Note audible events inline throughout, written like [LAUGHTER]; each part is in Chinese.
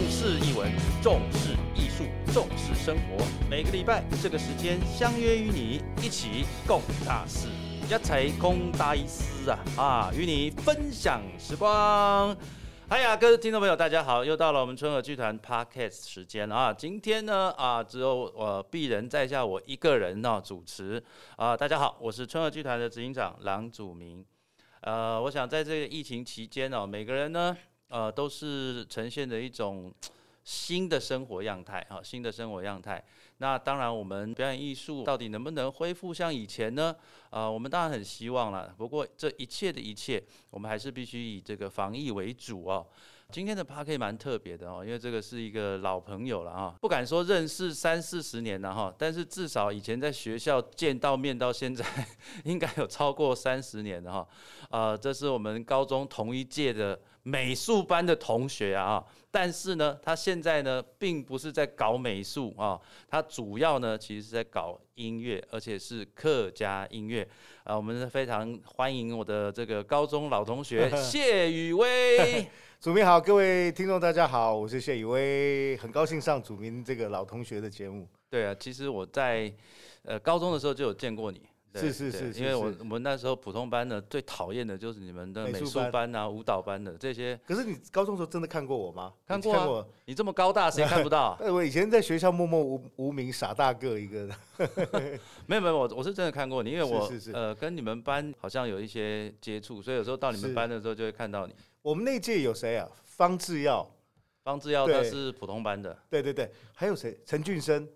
重视译文，重视艺术，重视生活。每个礼拜这个时间相约与你一起共大事，一齐共大事啊啊！与你分享时光。嗨呀，各位听众朋友，大家好，又到了我们春和剧团 podcast 时间啊。今天呢啊，只有我鄙人在下我一个人呢主持啊。大家好，我是春和剧团的执行长郎祖明。呃，我想在这个疫情期间呢，每个人呢。呃，都是呈现的一种新的生活样态哈，新的生活样态。那当然，我们表演艺术到底能不能恢复像以前呢？啊，我们当然很希望了。不过这一切的一切，我们还是必须以这个防疫为主哦。今天的 p a r k 蛮特别的哦，因为这个是一个老朋友了哈，不敢说认识三四十年了哈，但是至少以前在学校见到面到现在，[LAUGHS] 应该有超过三十年了哈。啊，这是我们高中同一届的美术班的同学啊，但是呢，他现在呢，并不是在搞美术啊，他主要呢，其实是在搞音乐，而且是客家音乐啊。我们非常欢迎我的这个高中老同学 [LAUGHS] 谢宇威。祖明好，各位听众大家好，我是谢宇威，很高兴上祖明这个老同学的节目。对啊，其实我在呃高中的时候就有见过你。是是是，因为我我们那时候普通班的最讨厌的就是你们的美术班啊、舞蹈班的这些。可是你高中时候真的看过我吗？看过啊，你这么高大，谁看不到？[LAUGHS] 我以前在学校默默无无名，傻大个一个的。[LAUGHS] 没有没有，我我是真的看过你，因为我呃跟你们班好像有一些接触，所以有时候到你们班的时候就会看到你。我们那届有谁啊？方志耀，方志耀他是普通班的。对对对，还有谁？陈俊生。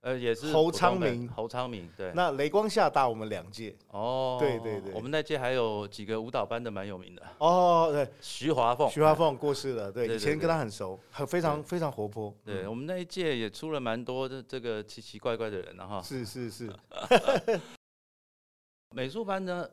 呃，也是侯昌明，侯昌明，对。那雷光下大我们两届哦，对对对，我们那届还有几个舞蹈班的蛮有名的哦，对，徐华凤，徐华凤过世了，对，以前跟他很熟，很非常非常活泼。对我们那一届也出了蛮多的这个奇奇怪怪的人了哈。是是是，[LAUGHS] 美术班呢？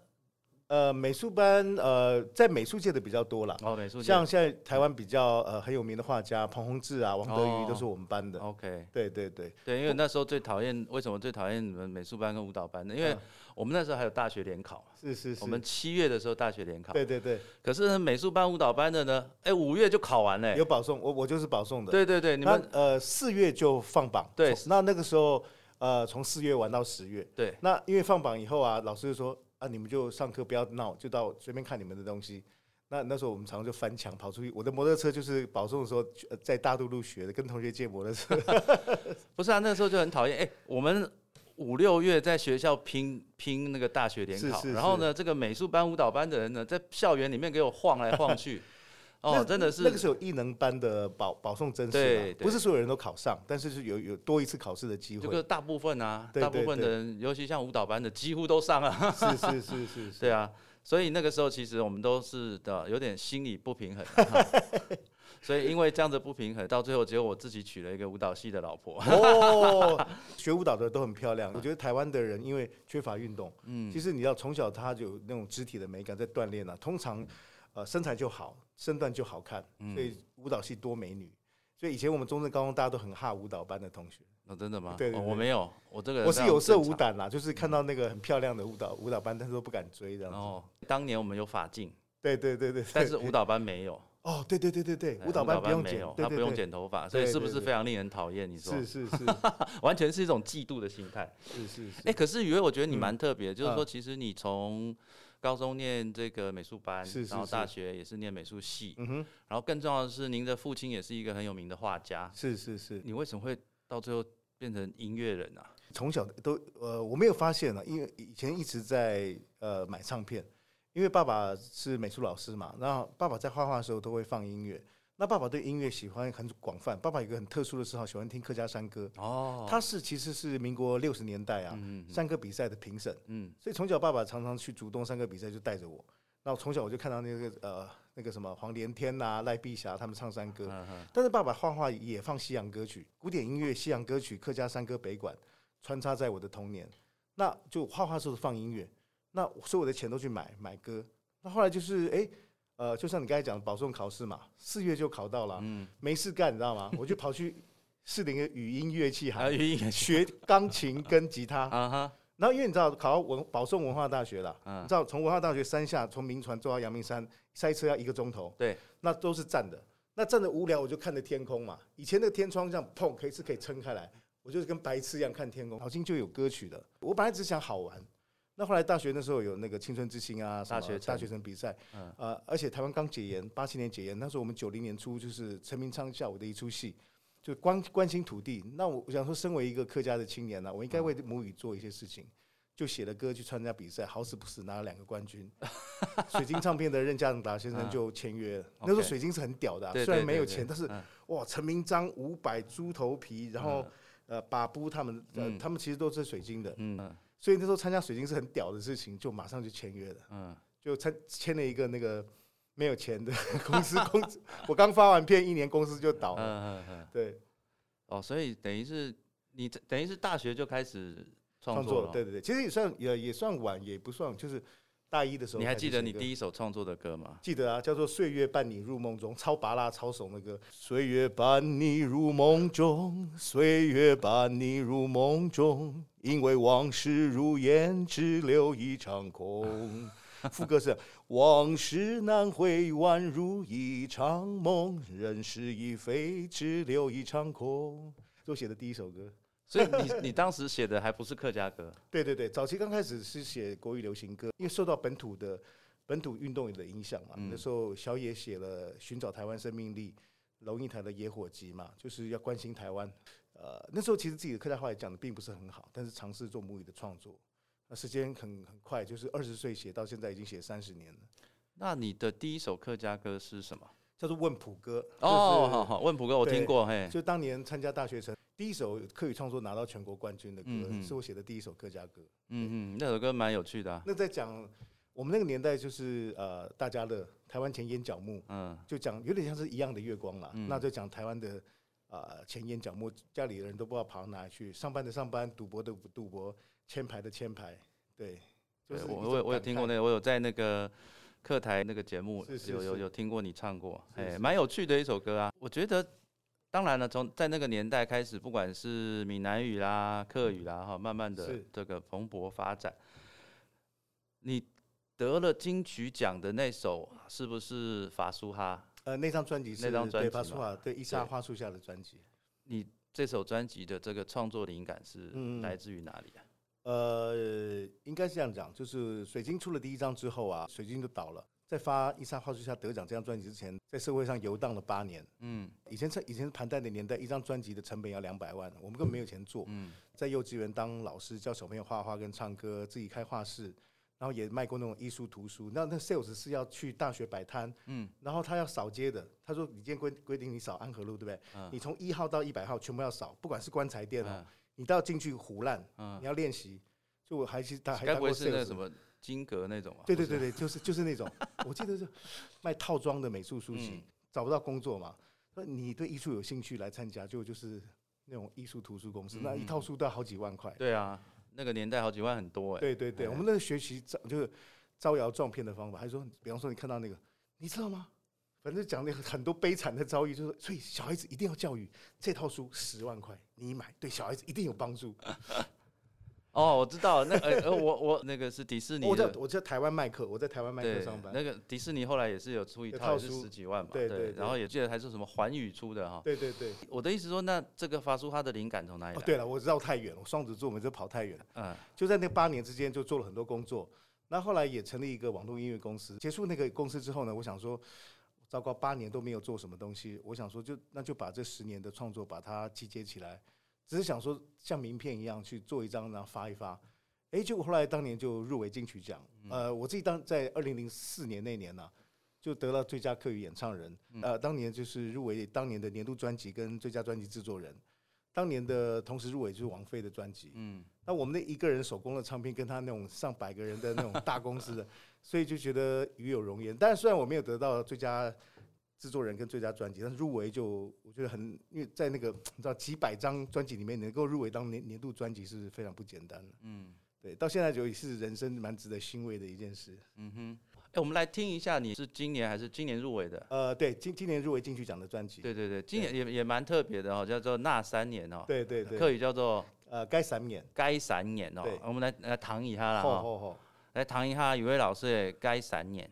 呃，美术班呃，在美术界的比较多了。哦，美术像现在台湾比较呃很有名的画家彭宏志啊、王德瑜都是我们班的。OK，对对对对，因为那时候最讨厌，为什么最讨厌你们美术班跟舞蹈班呢？因为我们那时候还有大学联考。是是是。我们七月的时候大学联考。对对对。可是美术班、舞蹈班的呢？哎，五月就考完嘞。有保送，我我就是保送的。对对对，你们呃四月就放榜。对。那那个时候呃从四月玩到十月。对。那因为放榜以后啊，老师就说。啊！你们就上课不要闹，就到随便看你们的东西。那那时候我们常常就翻墙跑出去。我的摩托车就是保送的时候在大渡路学的，跟同学借摩托车。[LAUGHS] 不是啊，那时候就很讨厌。哎，我们五六月在学校拼拼那个大学联考，然后呢，这个美术班、舞蹈班的人呢，在校园里面给我晃来晃去。哦，真的是那个时候艺能班的保保送真试，不是所有人都考上，但是是有有多一次考试的机会。这个大部分啊，大部分的人，尤其像舞蹈班的，几乎都上了。是是是是，[LAUGHS] 对啊，所以那个时候其实我们都是的有点心理不平衡。[LAUGHS] 所以因为这样子不平衡，到最后只有我自己娶了一个舞蹈系的老婆。哦，[LAUGHS] 学舞蹈的都很漂亮。我觉得台湾的人因为缺乏运动，嗯，其实你要从小他就有那种肢体的美感在锻炼啊，通常。呃，身材就好，身段就好看，所以舞蹈系多美女。所以以前我们中正高中大家都很哈舞蹈班的同学。哦，真的吗？对，我没有，我这个我是有色无胆啦，就是看到那个很漂亮的舞蹈舞蹈班，但是都不敢追这样子。哦，当年我们有法镜。对对对对。[LAUGHS] 但是舞蹈班没有。哦，对对对对对，舞蹈班不用剪，他不用剪头发，所以是不是非常令人讨厌？你说是是是，[LAUGHS] 完全是一种嫉妒的心态。是是是。哎，可是雨薇，我觉得你蛮特别，就是说，其实你从。高中念这个美术班，然后大学也是念美术系，嗯哼，然后更重要的是，您的父亲也是一个很有名的画家，是是是。你为什么会到最后变成音乐人啊？从小都呃，我没有发现啊，因为以前一直在呃买唱片，因为爸爸是美术老师嘛，然后爸爸在画画的时候都会放音乐。那爸爸对音乐喜欢很广泛，爸爸有个很特殊的嗜好，喜欢听客家山歌。哦，他是其实是民国六十年代啊，山歌比赛的评审。嗯，所以从小爸爸常常去主动山歌比赛，就带着我。那从小我就看到那个呃那个什么黄连天呐、赖碧霞他们唱山歌。但是爸爸画画也放西洋歌曲、古典音乐、西洋歌曲、客家山歌北管穿插在我的童年。那就画画时候放音乐，那所有的钱都去买买歌。那后来就是哎。呃，就像你刚才讲的保送考试嘛，四月就考到了，没事干，你知道吗？[LAUGHS] 我就跑去试了一个语音乐器行，学钢琴跟吉他。[LAUGHS] 然后因为你知道考到文保送文化大学了，你知道从文化大学山下从明传坐到阳明山塞车要一个钟头，对，那都是站的。那站着无聊，我就看着天空嘛。以前那个天窗这样砰，可以是可以撑开来，我就是跟白痴一样看天空。好心就有歌曲的，我本来只想好玩。那后来大学那时候有那个青春之星啊，大学城。大学生比赛，嗯。呃，而且台湾刚解严，八七年解严，那时候我们九零年初就是陈明昌下午的一出戏，就关关心土地。那我我想说，身为一个客家的青年呢、我应该为母语做一些事情，就写了歌去参加比赛，好死不死拿了两个冠军。[LAUGHS] 水晶唱片的任嘉达先生就签约了，那时候水晶是很屌的啊、虽然没有钱，但是嗯。哇，陈明章、五百、猪头皮，然后呃把布他们，他们其实都是水晶的，嗯所以那时候参加水晶是很屌的事情，就马上就签约了。嗯，就签签了一个那个没有钱的公司，[LAUGHS] 公司我刚发完片一年，公司就倒了。嗯嗯嗯，对，哦，所以等于是你等于是大学就开始创创作了，，作对对对，其实也算也也算晚，也不算，就是大一的时候。你还记得你？第一首创作的歌吗？记得啊，叫做《岁月伴你入梦中》，超拔辣超怂的歌。岁月伴你入梦中，岁月伴你入梦中，因为往事如烟，只留一场空。副歌是往事难回，宛如一场梦，人事已非，只留一场空。是我写的第一首歌。所以你 [LAUGHS] 你当时写的还不是客家歌，对对对，早期刚开始是写国语流行歌，因为受到本土的本土运动的影响嘛。嗯那时候小野写了《寻找台湾生命力》，龙应台的《野火集》嘛，就是要关心台湾。呃，那时候其实自己的客家话也讲的并不是很好，但是尝试做母语的创作。那时间很很快，就是二十岁写到现在已经写三十年了，那你的第一首客家歌是什么？叫做《问普歌》。哦，就是好好，问普歌我听过，嘿，就当年参加大学城第一首客语创作拿到全国冠军的歌，是我写的第一首客家歌。嗯嗯，那首歌蛮有趣的啊，那在讲我们那个年代就是呃大家的，台湾前烟角木，嗯就讲有点像是一样的月光啦。嗯那就讲台湾的呃前烟角木，家里的人都不知道跑到哪里去，上班的上班，赌博的赌博，签牌的签牌，对，就是对我我有我有听过那个，我有在那个客台那个节目有有有听过你唱过，哎，蛮有趣的一首歌啊。我觉得，当然了，从在那个年代开始，不管是闽南语啦、客语啦，哈，慢慢的是这个蓬勃发展。你得了金曲奖的那首是不是法苏哈？呃那张专辑是那张专对辑嘛帕苏瓦对伊莎花树下的专辑。你这首专辑的这个创作灵感是嗯来自于哪里啊？呃，应该是这样讲，就是水晶出了第一张之后啊，水晶就倒了。在发《伊莎花树下》得奖这张专辑之前，在社会上游荡了八年。嗯以前是以前是盘带的年代，一张专辑的成本要两百万，我们根本没有钱做。嗯在幼稚园当老师，教小朋友画画跟唱歌，自己开画室，然后也卖过那种艺术图书。那那 sales 是要去大学摆摊，嗯然后他要扫街的。他说：“你今天规规定你扫安和路，对不对？嗯你从一号到一百号全部要扫，不管是棺材店哦，嗯你都要进去胡烂，嗯你，要练习。就我还是他还该当过 sales 什么金格那种啊？对对对对，就是就是那种，[LAUGHS] 我记得是卖套装的美术书籍，嗯找不到工作嘛，说你对艺术有兴趣来参加，就就是那种艺术图书公司，那一嗯套书都要好几万块。对啊，那个年代好几万很多哎。对对对，哎我们那个学习招就是招摇撞骗的方法，还说，比方说你看到那个，你知道吗？反正讲那个很多悲惨的遭遇，就是所以小孩子一定要教育，这套书十万块，你买对小孩子一定有帮助。哦，我知道，那呃呃，我我那个是迪士尼我在，我在台湾麦克，我在台湾麦克上，班。那个迪士尼后来也是有出一套，是十几万嘛，对对对然后也记得还是什么环宇出的哈。对对对。我的意思说，那这个发出它的灵感从哪里来？，哦对了，我绕太远了，我双子座我们就跑太远了。嗯就在那八年之间，就做了很多工作。那后来也成立一个网络音乐公司。结束那个公司之后呢，我想说，糟糕，八年都没有做什么东西。我想说就，那就把这十年的创作把它集结起来，只是想说像名片一样去做一张，然后发一发。哎，结果后来当年就入围金曲奖。呃，我自己当在二零零四年那年呢、就得了最佳客语演唱人。呃，当年就是入围当年的年度专辑跟最佳专辑制作人。当年的同时入围就是王菲的专辑。嗯，那我们的一个人手工的唱片，跟他那种上百个人的那种大公司的，[LAUGHS] 所以就觉得与有荣焉。但是虽然我没有得到最佳制作人跟最佳专辑，但是入围就我觉得很，因为在那个 [TSK] 你知道几百张专辑里面能够入围当年年度专辑是非常不简单的。嗯对，到现在就也是人生蛮值得欣慰的一件事。嗯哼。哎，我们来听一下，你是今年还是今年入围的？呃，对，今今年入围金曲奖的专辑，对对对，今年也也蛮特别的哦，叫做那三年哦，对对对，客语叫做呃，该闪眼，该三年哦对。我们来来谈一下啦哈，吼吼吼。来谈一下，有位老师的该三年。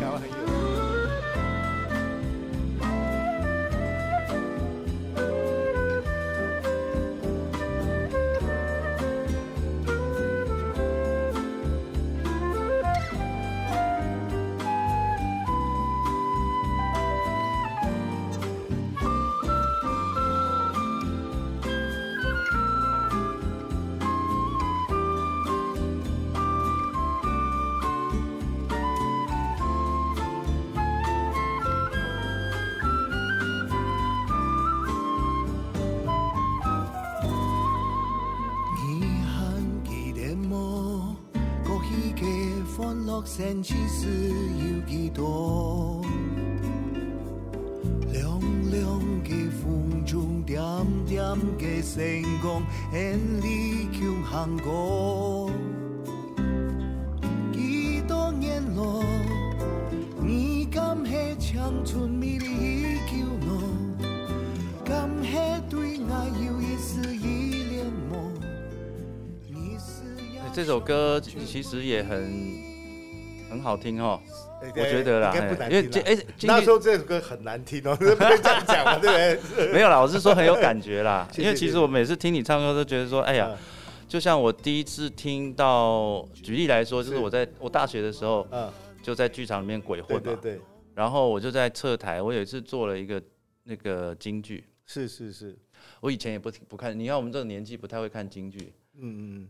Chào. 歡樂甚至是有幾多？涼涼嘅風中，點點嘅星光，眼裏強行過。幾多年咯，你敢係長春美麗叫我？敢係對愛有一絲依戀麼？你是要这首歌其实也很很好听哦，哎我觉得啦，因为。这哎，那时候这首歌很难听哦，[LAUGHS] 不能这样讲嘛，对不对？没有啦，我是说很有感觉啦，[LAUGHS] 因为其实我每次听你唱歌都觉得说，哎呀，嗯。就像我第一次听到，举例来说，就是是。我在我大学的时候嗯，就在剧场里面鬼混嘛，对对对，然后我就在侧台，我有一次做了一个那个京剧，是是是，我以前也不不看，你看我们这个年纪不太会看京剧，嗯嗯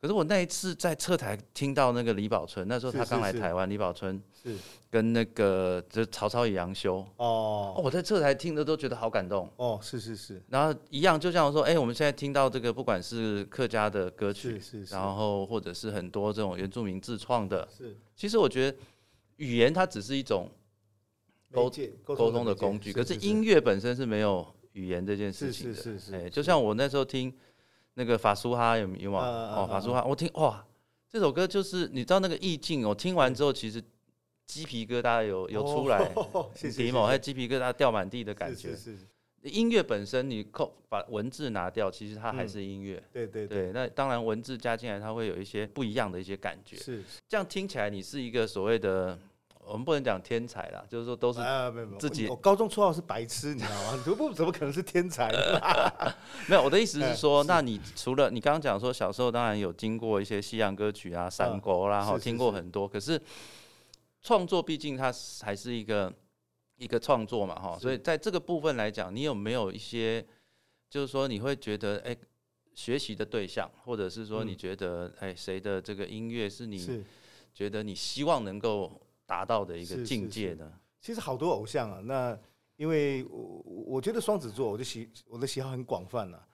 可是我那一次在侧台听到那个李宝春，那时候他刚来台湾，李宝春是。跟那个就是曹操与杨修，哦，哦我在侧台听的都觉得好感动。哦，是是是。然后一样，就像我说，哎、我们现在听到这个，不管是客家的歌曲，是是是，然后或者是很多这种原住民自创的，是。其实我觉得语言它只是一种沟沟沟通的工具，可是是。音乐本身是没有语言这件事情的。是是是，哎，是。就像我那时候听那个法苏哈有有吗？哦，法苏哈，我听哇，这首歌就是你知道那个意境哦，听完之后其实鸡皮疙瘩有有出来，[LAUGHS] 迪某还鸡皮疙瘩掉满地的感觉。是是是，音乐本身你扣把文字拿掉，其实它还嗯是音乐。对对对，对，那当然文字加进来，它会有一些不一样的一些感觉。是这样听起来，你是一个所谓的，我们不能讲天才啦，就是说都是自己我高中绰号是白痴，你知道吗？[LAUGHS] 你不怎么可能是天才呢？[LAUGHS] 没有。我的意思是哎说，那你除了你刚刚讲说小时候当然有经过一些西洋歌曲啊、山歌啦，哈、听过很多，可是创作毕竟它是还是一个一个创作嘛，哈，所以在这个部分来讲，你有没有一些，就是说你会觉得，哎、学习的对象，或者是说你嗯觉得，哎、谁的这个音乐是你是，觉得你希望能够达到的一个境界呢？其实好多偶像啊，那因为我我觉得双子座，我的喜我的喜好很广泛啊。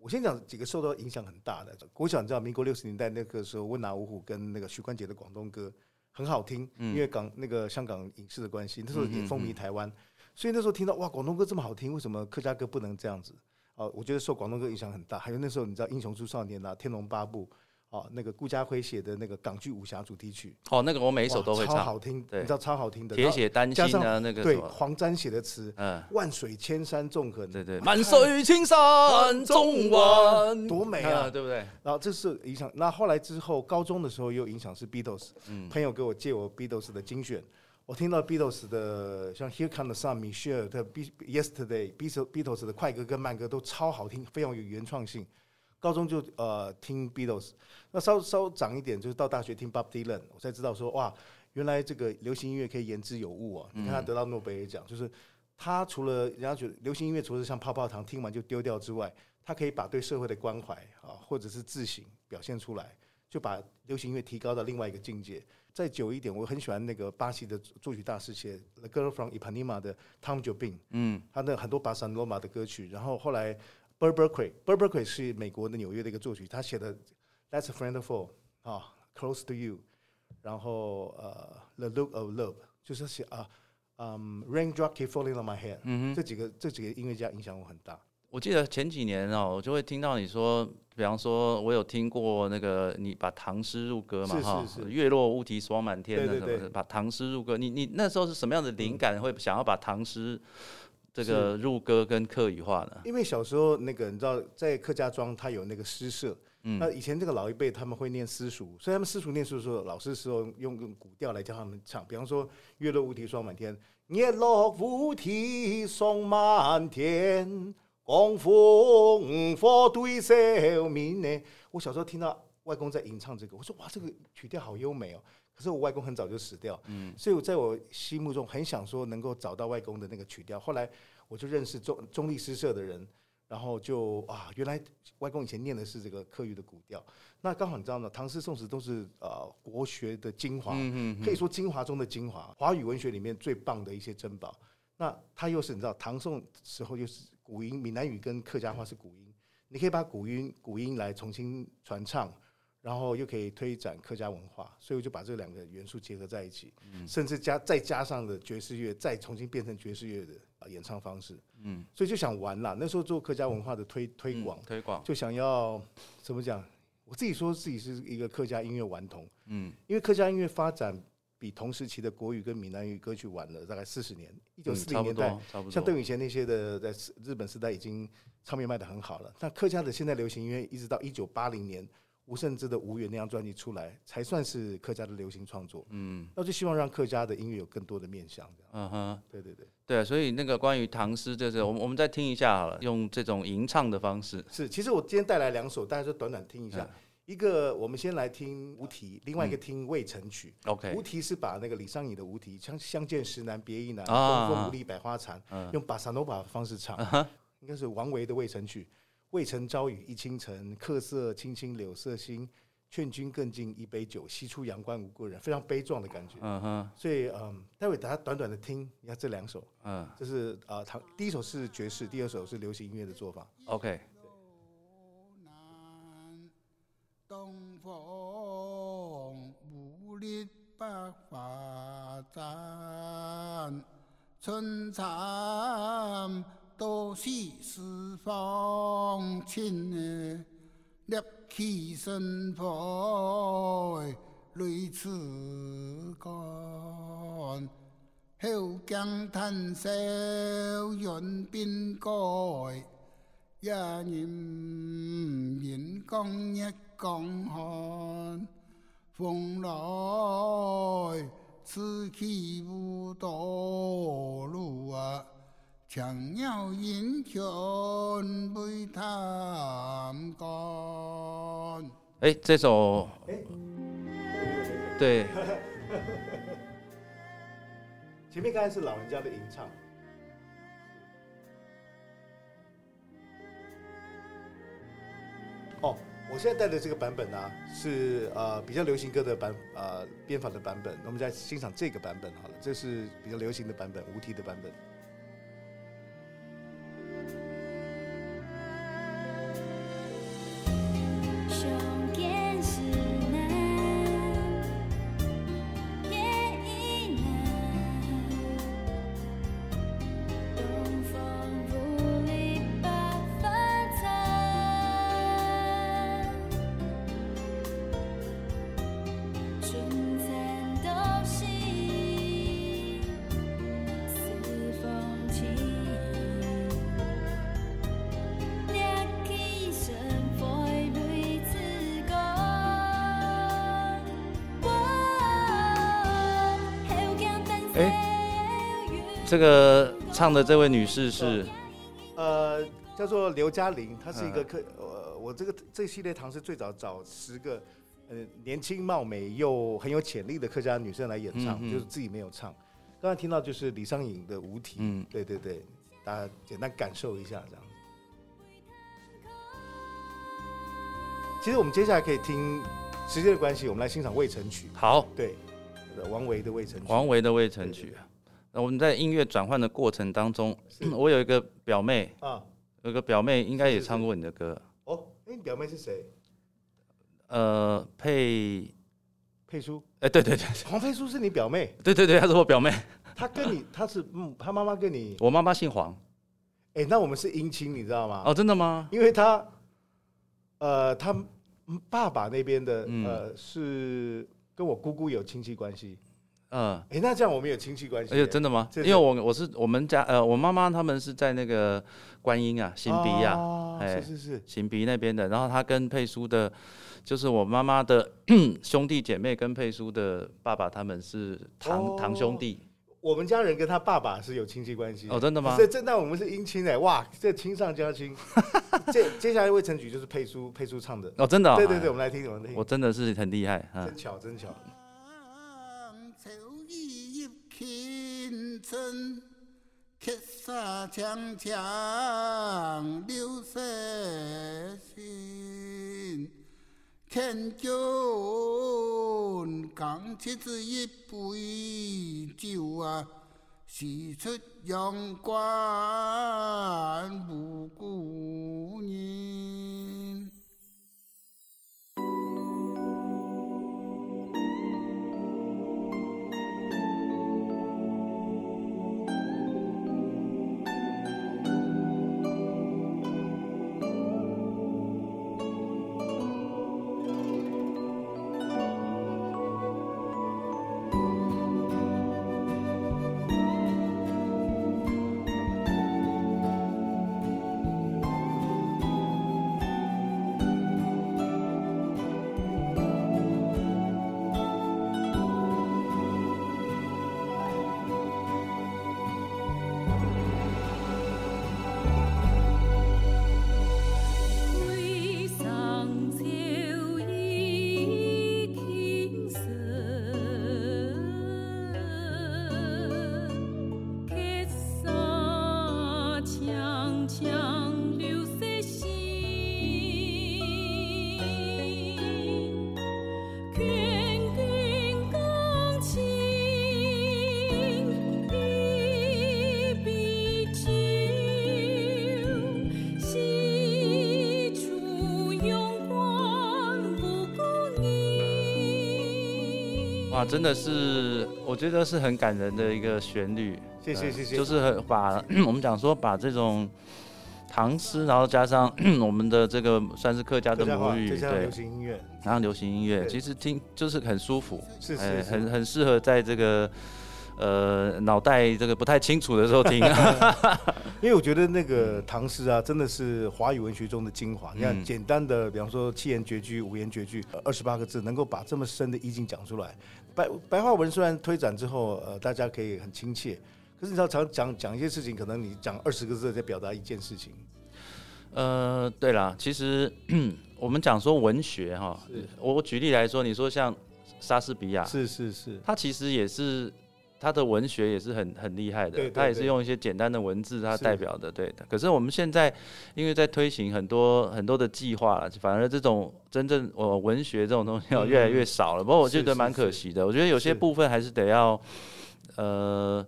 我先讲几个受到影响很大的。国小你知道，民国六十年代那个时候，温拿五虎跟那个许冠杰的广东歌很好听，嗯因为港那个香港影视的关系，那时候也风靡台湾，所以那时候听到哇，广东歌这么好听，为什么客家歌不能这样子？哦，我觉得受广东歌影响很大。还有那时候你知道《英雄出少年》啊，《天龙八部》哦，那个顾家辉写的那个港剧武侠主题曲，哦，那个我每一首都会唱，超好听，你知道超好听的。铁血丹心啊，那个对，黄沾写的词，嗯，万水千山纵横，对对，哇万水青山纵横，多美啊！对不对？然后这是影响。那后来之后，高中的时候又影响是 Beatles，嗯，朋友给我借我 Beatles 的精选，我听到 Beatles 的像 Here Come the Sun、Michelle 的 Be Yesterday、Beatles Beatles 的快歌跟慢歌都超好听，非常有原创性。高中就呃听 Beatles，那稍稍长一点就是到大学听 Bob Dylan，我才知道说哇，原来这个流行音乐可以言之有物啊！你看他得到诺贝尔奖，就是他除了人家觉得流行音乐除了像泡泡糖听完就丢掉之外，他可以把对社会的关怀啊，或者是自省表现出来，就把流行音乐提高到另外一个境界。再久一点，我很喜欢那个巴西的作曲大师写《The Girl from Ipanema》的 Tom Jobim，嗯，他的很多巴塞罗马的歌曲，然后后来 b u r Berkeley，b u r Berkeley 是美国的纽约的一个作曲，他写的《That's a Friend of All》啊，《Close to You》，然后呃，《The Look of Love》，就是写啊，嗯，《Raindrop Keep Falling on My Head》，嗯哼，这几个这几个音乐家影响我很大。我记得前几年哦，我就会听到你说，比方说，我有听过那个你把唐诗入歌嘛，哈，是。月落乌啼霜满天的什么，把唐诗入歌。你你那时候是什么样的灵感，会想要把唐诗这个入歌跟客语化呢？因为小时候那个你知道，在客家庄它有那个诗社，嗯那以前这个老一辈他们会念私塾，所以他们私塾念书的时候，老师时候用用古调来教他们唱，比方说“月落乌啼霜满天”，月落乌啼霜满天，供奉佛对少民呢。我小时候听到外公在吟唱这个，我说哇，这个曲调好优美哦。可是我外公很早就死掉，嗯，所以我在我心目中很想说能够找到外公的那个曲调。后来我就认识中中立诗社的人，然后就啊，原来外公以前念的是这个客语的古调。那刚好你知道吗？唐诗宋词都是呃国学的精华，嗯可以说精华中的精华，华语文学里面最棒的一些珍宝。那它又是你知道唐宋时候又是古音，闽南语跟客家话是古音，你可以把古音古音来重新传唱。然后又可以推展客家文化，所以我就把这两个元素结合在一起，甚至加再加上了爵士乐，再重新变成爵士乐的呃演唱方式。嗯，所以就想玩啦。那时候做客家文化的推推广，推广，就想要怎么讲？我自己说自己是一个客家音乐顽童，嗯因为客家音乐发展比同时期的国语跟闽南语歌曲晚了大概四十年。一九四零年代，差不多，像邓雨贤那些的，在日本时代已经唱片卖的很好了。那客家的现在流行音乐，一直到一九八零年吴胜之的《无缘》那张专辑出来，才算是客家的流行创作。嗯那就希望让客家的音乐有更多的面向。这样，嗯哼。对对对，对，所以那个关于唐诗，就是我们我们再听一下好了，用这种吟唱的方式。是。其实我今天带来两首，大家就短短听一下。嗯一个我们先来听无题，另外一个听渭城曲。OK，无题是把那个李商隐的无题，相相见时难别亦难，啊东风无力百花残，嗯用巴萨诺瓦的方式唱，应该是王维的《未成曲》。渭城朝雨浥轻尘，客舍青青柳色新。劝君更尽一杯酒，西出阳关无故人。非常悲壮的感觉。嗯哼，所以，嗯，待会大家短短的听一下这两首，嗯这是啊，唐第一首是爵士，第二首是流行音乐的做法。，OK，南东风无力百花展，春蚕多谢四方亲哎立起身来泪自干后江叹息缘变改一人饮光一江寒风来此去无多强鸟引犬为探干。哎，这首，对，[LAUGHS] 前面刚才是老人家的吟唱，哦，我现在带的这个版本呢、是呃比较流行歌的版呃编法的版本，我们再欣赏这个版本好了，这是比较流行的版本，无题的版本。这个唱的这位女士是，呃，叫做刘嘉玲，她是一个客，呃，我这个这系列堂是最早找十个呃年轻貌美又很有潜力的客家女生来演唱，嗯嗯。就是自己没有唱。刚才听到就是李商隐的《无题》，嗯。对对对，大家简单感受一下这样。其实我们接下来可以听，时间的关系，我们来欣赏《渭城曲》，好，对，王维的《渭城曲》。王维的《渭城曲》我们在音乐转换的过程当中，[CLEARS THROAT] 我有一个表妹，啊，有个表妹应该也唱过你的歌，哦，哎，你表妹是谁？呃，佩，佩淑，哎，对对对黄佩淑是你表妹，对对对，她是我表妹，她跟你，她是嗯，她妈妈跟你，我妈妈姓黄。哎、那我们是姻亲，你知道吗？哦，真的吗？因为她，呃，她爸爸那边的，嗯。呃，是跟我姑姑有亲戚关系，嗯，哎，那这样我们有亲戚关系而耶。且真的吗？因为我我是我们家呃，我妈妈他们是在那个观音啊，新鼻啊，哦哎是是是，新鼻那边的，然后他跟佩叔的，就是我妈妈的 [COUGHS] 兄弟姐妹跟佩叔的爸爸他们是堂、哦堂兄弟我们家人跟他爸爸是有亲戚关系哦，真的吗？这这那我们是姻亲哎，哇，这亲上加亲。[LAUGHS] 这接下来未成举就是佩叔佩叔唱的，哦，真的、哦，对对对，哎我们来听，我们听我，真的是很厉害啊真！巧真巧。青春，刻沙强强流色心。天君讲起这一杯酒啊，喜出阳关无故人。哇，真的是，我觉得是很感人的一个旋律。呃谢谢谢谢。就是很把 [CLEARS THROAT] 我们讲说把这种唐诗，然后加上 [CLEARS THROAT] 我们的这个算是客家的母语，对。流，行音乐，然后流行音乐，其实听就是很舒服，哎，是是是。很很适合在这个呃脑袋这个不太清楚的时候听。[LAUGHS] 因为我觉得那个唐诗啊，真的是华语文学中的精华。你看，嗯简单的，比方说七言绝句、五言绝句，二十八个字，能够把这么深的意境讲出来。白白话文虽然推展之后，呃，大家可以很亲切，可是你知道，常讲讲一些事情，可能你讲二十个字在表达一件事情。呃，对啦，其实 [CLEARS THROAT] 我们讲说文学哈是，我举例来说，你说像莎士比亚，是是是，他其实也是他的文学也是很很厉害的，对对对他也是用一些简单的文字，他代表的对的。可是我们现在因为在推行很多很多的计划了，反而这种真正呃文学这种东西越来越少了。不过我觉得蛮可是惜的，我觉得有些部分还是得要呃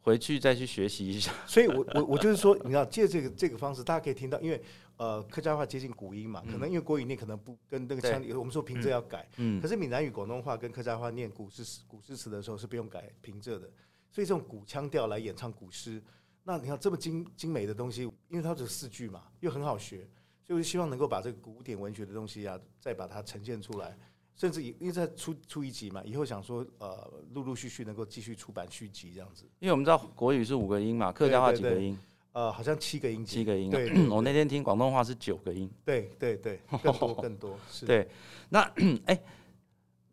回去再去学习一下。所以我我我就是说，你知道，借这个这个方式，大家可以听到，因为呃客家话接近古音嘛，可能因为国语念可能不跟那个腔调，我们说平仄要改，嗯。可，是闽南语、广东话跟客家话念古诗词古诗词的时候是不用改平仄的，所以这种古腔调来演唱古诗，那你看这么精精美的东西，因为它只有四句嘛，又很好学，所以我就希望能够把这个古典文学的东西啊，再把它呈现出来，甚至以因为在出出一集嘛，以后想说呃陆陆续续能够继续出版续集这样子，因为我们知道国语是五个音嘛，客家话几个音？呃好像七个音节，七个音啊对 [CLEARS THROAT] 对。我那天听广东话是九个音。对对对，更多更多是，[LAUGHS] 对，那哎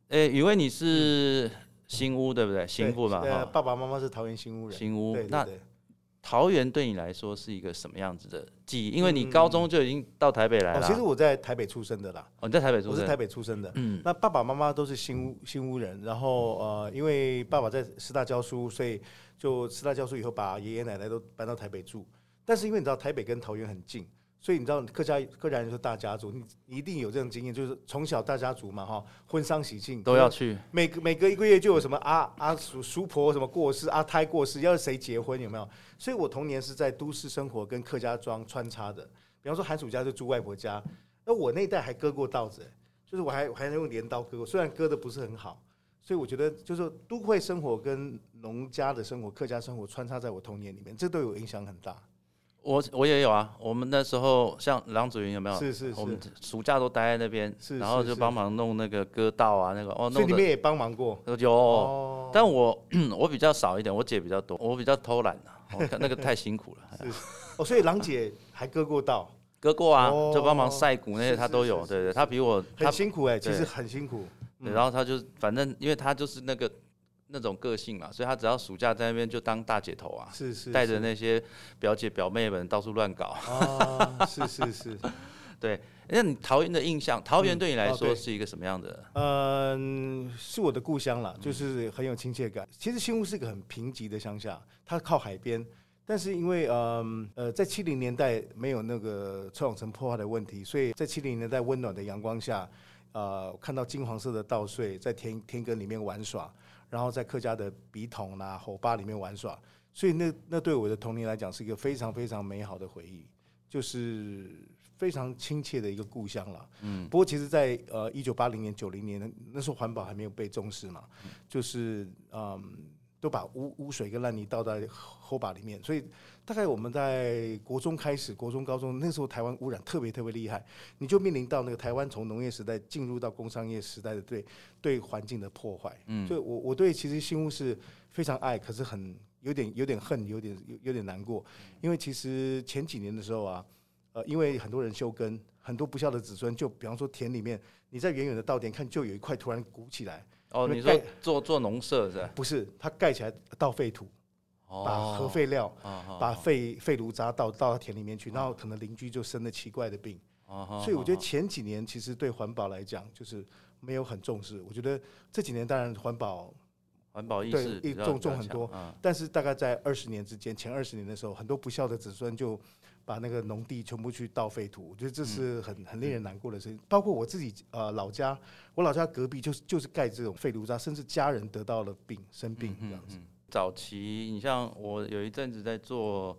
哎，宇威你是新屋对不对？新屋嘛呃，爸爸妈妈是桃园新屋人，新屋那对对对。桃园对你来说是一个什么样子的记忆？因为你高中就已经到台北来哦，了。其实我在台北出生的啦，哦，你在台北出生。我是台北出生的。嗯，那爸爸妈妈都是新屋新屋人，然后呃，因为爸爸在师大教书，所以就师大教书以后，把爷爷奶奶都搬到台北住。但是因为你知道台北跟桃园很近，所以你知道客家客家人是大家族，你你一定有这种经验，就是从小大家族嘛哈，婚丧喜庆都要去。每个每隔一个月就有什么阿阿叔叔婆什么过世，阿胎过世，要是谁结婚有没有？所以我童年是在都市生活跟客家庄穿插的。比方说寒暑假就住外婆家，那我那一代还割过稻子，就是我还我还能用镰刀割过，虽然割的不是很好。所以我觉得就是都会生活跟农家的生活、客家生活穿插在我童年里面，这对我影响很大。我我也有啊，我们那时候像郎祖云有没有？是是是我们暑假都待在那边，是然后就帮忙弄那个歌道啊，那个哦，弄的所以你们也帮忙过有。哦。但我 [CLEARS THROAT] 我比较少一点，我姐比较多，我比较偷懒啊，我看 [LAUGHS] 那个太辛苦了。哦，所以郎姐还割过稻，割过啊，哦就帮忙晒谷那些是她都有，对对，她比我她很辛苦哎，其实很辛苦。对，然后她就反正因为她就是那个那种个性嘛，所以他只要暑假在那边就当大姐头啊，是是带着那些表姐表妹们到处乱搞。[LAUGHS] 啊，是是是，那你桃园的印象，桃园嗯对你来说是一个什么样的？嗯，是我的故乡啦，就是很有亲切感。其实新屋是一个很贫瘠的乡下，它靠海边，但是因为嗯呃在七零年代没有那个臭氧层破坏的问题，所以在七零年代温暖的阳光下，呃看到金黄色的稻穗在田田埂里面玩耍，然后在客家的笔筒啦、火吧里面玩耍，所以那那对我的童年来讲是一个非常非常美好的回忆，就是非常亲切的一个故乡了。嗯，不过其实在，呃一九八零年、九零年那时候环保还没有被重视嘛，就是嗯都把污污水跟烂泥倒在后把里面，所以大概我们在国中开始，国中、高中那时候台湾污染特别特别厉害，你就面临到那个台湾从农业时代进入到工商业时代的对对环境的破坏。嗯。所以我我对其实新屋是非常爱，可是很有点有点恨，有点有有点难过，因为其实前几年的时候啊，呃，因为很多人休耕，很多不孝的子孙，就比方说田里面，你在远远的稻田看，就有一块突然鼓起来，哦，你说做做农舍是吧？不是它盖起来倒废土，把核废料、哦，把废废炉渣倒倒到田里面去，然后可能邻居就生了奇怪的病。哦，所以我觉得前几年其实对环保来讲，就是没有很重视。我觉得这几年当然环保，环保意对识一重重很多嗯但是大概在二十年之间，前二十年的时候，很多不孝的子孙就把那个农地全部去倒废土，我觉得这是很很令人难过的事情。包括我自己呃老家，我老家隔壁就是就是盖这种废炉渣，甚至家人得到了病生病这样子。早期，你像我有一阵子在做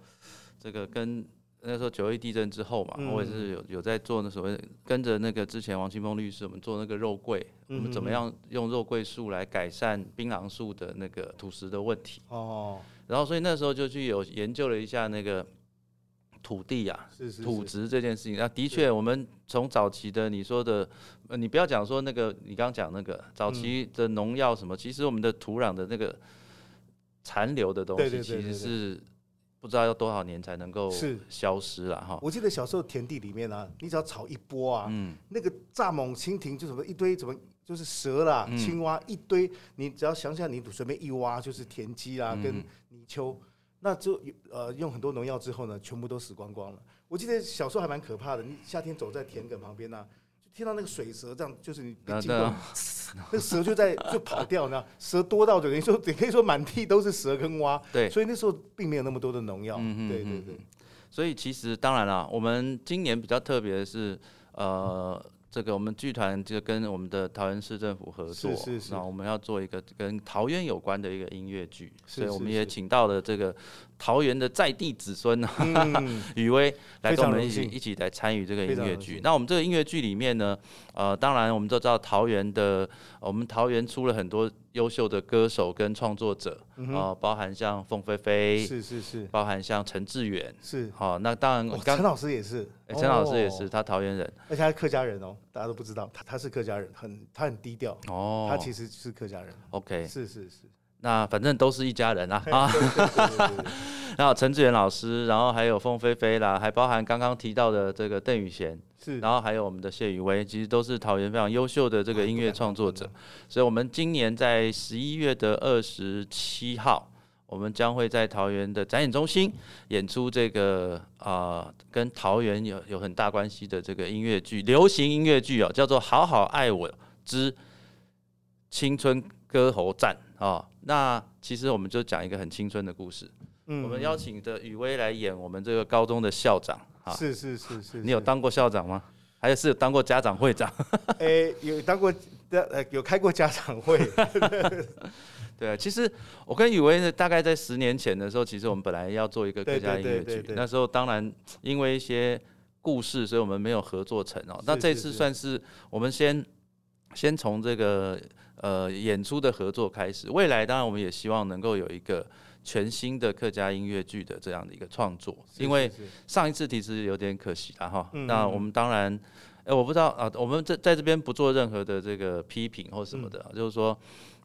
这个跟那时候九一地震之后嘛，嗯我也是有有在做那所谓跟着那个之前王清峰律师，我们做那个肉桂，我们怎么样用肉桂树来改善槟榔树的那个土石的问题。哦，然后所以那时候就去有研究了一下那个土地啊，是是是。土质这件事情，那的确，我们从早期的你说的，呃，你不要讲说那个，你刚刚讲那个早期的农药什么，其实我们的土壤的那个残留的东西，其实是不知道要多少年才能够是。消失了哈。我记得小时候田地里面啊，你只要炒一波啊，嗯，那个蚱蜢、蜻蜓就什么一堆，怎么就是蛇啦、嗯。青蛙一堆，你只要想想，你随便一挖就是田鸡啦、嗯。跟泥鳅，那就呃用很多农药之后呢，全部都死光光了。我记得小时候还蛮可怕的，你夏天走在田埂旁边呢、就听到那个水蛇这样，就是你那经过那，蛇就在就跑掉，呢蛇多到等于说，也可以说满地都是蛇跟蛙。对，所以那时候并没有那么多的农药。嗯哼对对对所以其实当然了，我们今年比较特别的是，呃，这个我们剧团就跟我们的桃园市政府合作，是是是那我们要做一个跟桃园有关的一个音乐剧，是所以我们也请到了这个桃园的在地子孙啊，嗯，[LAUGHS] 雨薇来跟我们一起一起来参与这个音乐。剧那我们这个音乐剧里面呢，呃，当然我们都知道桃园的，我们桃园出了很多优秀的歌手跟创作者，嗯呃，包含像凤飞飞，是是是包含像陈志远。是。好，那当然陈老师也是，欸陈老师也是，哦，他桃园人而且他是客家人哦，大家都不知道，他他是客家人，很他很低调，哦。他其实是客家人，OK，是是是，那反正都是一家人啊啊。[LAUGHS] 然后陈志远老师，然后还有凤飞飞啦，还包含刚刚提到的这个邓宇贤，是，然后还有我们的谢宇威，其实都是桃园非常优秀的这个音乐创作者。所以，我们今年在十一月的二十七号，我们将会在桃园的展演中心演出这个啊、呃跟桃园有有很大关系的这个音乐剧，流行音乐剧哦，叫做《好好爱我之青春歌喉战》啊、那其实我们就讲一个很青春的故事。嗯我们邀请的雨薇来演我们这个高中的校长啊。是是是是，是？你有当过校长吗？还是有当过家长会长？[LAUGHS] 诶有当过呃有开过家长会，[LAUGHS] 对啊，其实我跟雨薇呢，大概在十年前的时候，其实我们本来要做一个客家音乐剧，那时候当然因为一些故事，所以我们没有合作成哦。那这次算是我们先先从这个呃演出的合作开始，未来当然我们也希望能够有一个全新的客家音乐剧的这样的一个创作，因为上一次其实有点可惜了哈。那我们当然，哎、我不知道啊，我们这在这边不做任何的这个批评或什么的，就是说，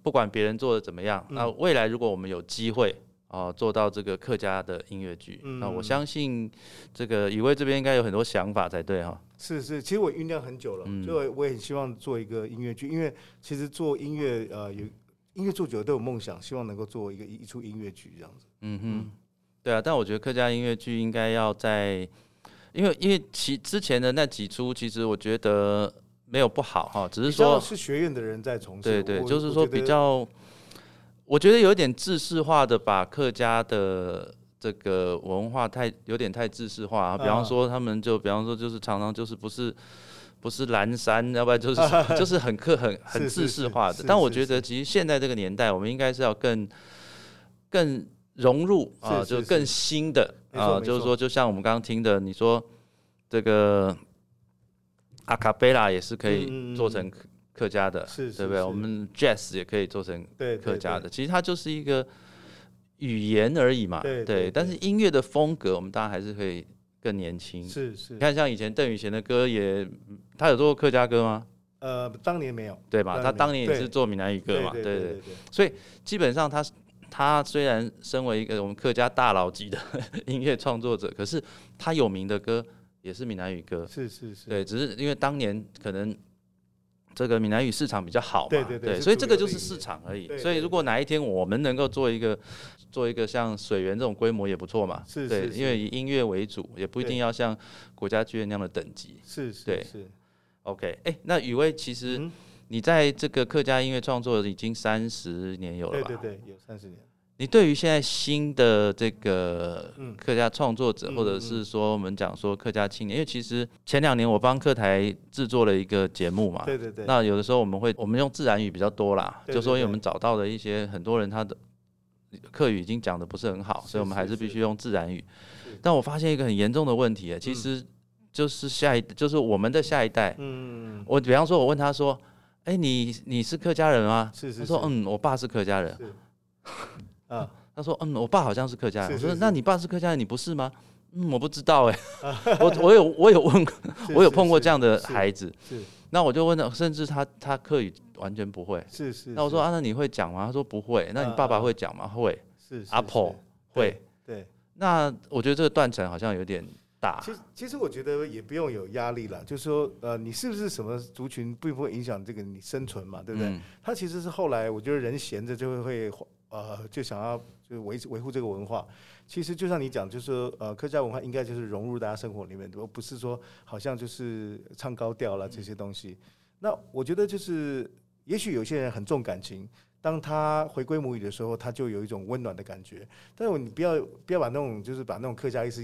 不管别人做的怎么样，嗯那未来如果我们有机会。啊，做到这个客家的音乐剧，那我嗯相信这个以威这边应该有很多想法才对哈。是是，其实我酝酿很久了，嗯就我我也很希望做一个音乐剧，因为其实做音乐呃有音乐做久了都有梦想，希望能够做一个一一出音乐剧这样子。嗯哼，对啊，但我觉得客家音乐剧应该要在，因为因为其之前的那几出，其实我觉得没有不好哈，只是说，是学院的人在从事，对对，就是说比较，我觉得有点制式化的把客家的这个文化太有点太制式化，啊比方啊说他们就比方说就是常常就是不是。不是蓝山，要不然就是 [LAUGHS] 就是很客很很制式化的是。但我觉得其实现在这个年代，我们应该是要更更融入啊，就是更新的啊，就是说，就像我们刚刚听的，你说这个阿卡贝拉也是可以做成客客家的，是是对不对？我们 jazz 也可以做成客家的，对其实它就是一个语言而已嘛，对对但是音乐的风格，我们当然还是可以更年轻。是是你，看，像以前邓宇贤的歌也，他有做过客家歌吗？呃，当年没有，对吧？他当年也是做闽南语歌嘛，对对对对。基本上他他虽然身为一个我们客家大佬级的 [LAUGHS] 音乐创作者，可是他有名的歌也是闽南语歌，是是是，对，只是因为当年可能。这个闽南语市场比较好嘛，对对对是所以这个就是市场而已。对所以如果哪一天我们能够做一个做一个像水源这种规模也不错嘛，对，是是是因为以音乐为主，也不一定要像国家剧院那样的等级。是是对是，OK，哎、那雨薇其实嗯你在这个客家音乐创作已经三十年有了吧？对对对，有三十年，你对于现在新的这个嗯。客家创作者，嗯或者是说我们讲说客家青年，因为其实前两年我帮客台制作了一个节目嘛，对对对，那有的时候我们会我们用自然语比较多啦，就说因为我们找到的一些很多人他的客语已经讲的不是很好，所以我们还是必须用自然语。但我发现一个很严重的问题，其嗯。实就是下一就是我们的下一代，嗯，我比方说，我问他说：“哎、你你是客家人吗？”是是他说：“嗯，我爸是客家人。是啊，”他说：“嗯，我爸好像是客家人。”我说：“是是那你爸是客家人，你不是吗？”嗯，我不知道 [LAUGHS] 哎、我我有我有问，我有碰过这样的孩子，是那我就问他，甚至他他客语完全不会。是是，那我说啊，那你会讲吗？他说不会。那你爸爸会讲吗？会。是是阿婆会。对。那我觉得这个断层好像有点大其。实，其实我觉得也不用有压力了，就是说，呃，你是不是什么族群，并不会影响这个你生存嘛，对不对？嗯它其实是后来，我觉得人闲着就会会呃，就想要就是维维护这个文化。其实就像你讲，就是说呃，客家文化应该就是融入大家生活里面，而不是说好像就是唱高调了这些东西。那我觉得就是，也许有些人很重感情。当他回归母语的时候，他就有一种温暖的感觉。但是你不要不要把那种就是把那种客家意思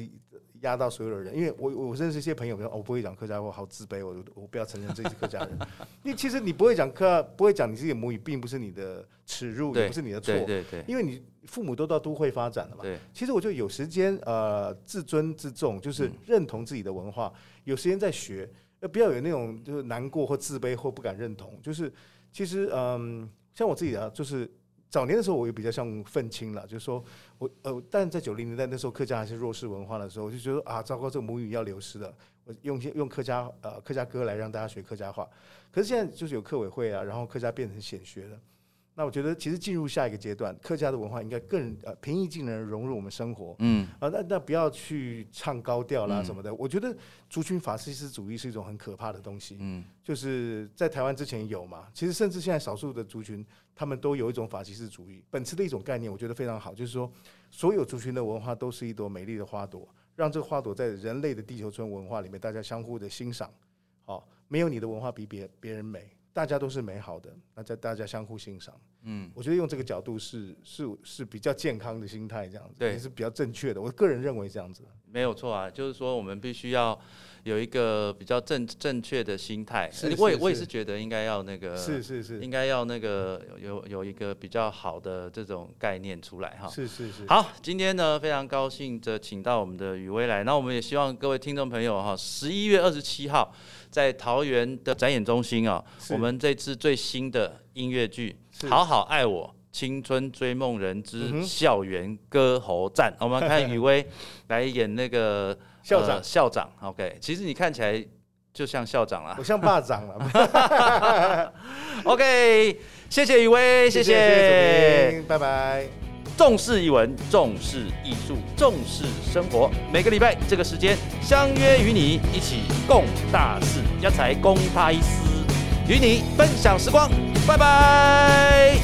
压到所有的人，因为我我认识一些朋友，比如说、哦、我不会讲客家话，好自卑，我我不要承认自己是客家人。[LAUGHS] 因为其实你不会讲客，不会讲你自己的母语，并不是你的耻辱，也不是你的错，对对对因为你父母都到都会发展了嘛。对，其实我就有时间呃自尊自重，就是嗯认同自己的文化，有时间在学，呃不要有那种就是难过或自卑或不敢认同。就是其实嗯，像我自己啊，就是早年的时候我也比较像愤青了，就是说我呃，但在九零年代那时候客家还是弱势文化的时候，我就觉得啊，糟糕，这个母语要流失了，我用些用客家呃客家歌来让大家学客家话。可是现在就是有客委会啊，然后客家变成显学了。那我觉得，其实进入下一个阶段，客家的文化应该更呃平易近人，融入我们生活。嗯，啊，那那不要去唱高调啦嗯什么的。我觉得族群法西斯主义是一种很可怕的东西。嗯，就是在台湾之前有嘛，其实甚至现在少数的族群，他们都有一种法西斯主义。本次的一种概念，我觉得非常好，就是说，所有族群的文化都是一朵美丽的花朵，让这个花朵在人类的地球村文化里面，大家相互的欣赏。好、没有你的文化比别别人美，大家都是美好的，那在大家相互欣赏。嗯，我觉得用这个角度是是是比较健康的心态，这样子，对也是比较正确的。我个人认为这样子。没有错啊，就是说我们必须要有一个比较正正确的心态。是是是我也我也是觉得应该要那个，是是是应该要那个有有有一个比较好的这种概念出来哈。是是是，好，今天呢非常高兴的请到我们的雨薇来，那我们也希望各位听众朋友哈，十一月二十七号在桃园的展演中心啊，我们这次最新的音乐剧是《好好爱我》。青春追梦人之校园歌喉战》[LAUGHS] 我们看雨薇来演那个校长呃校长。OK，其实你看起来就像校长了我。像霸长了，OK，谢谢雨薇，谢谢拜拜。重视语文，重视艺术，重视生活。每个礼拜这个时间，相约与你一起共大事，一才共大事，与你分享时光。拜拜。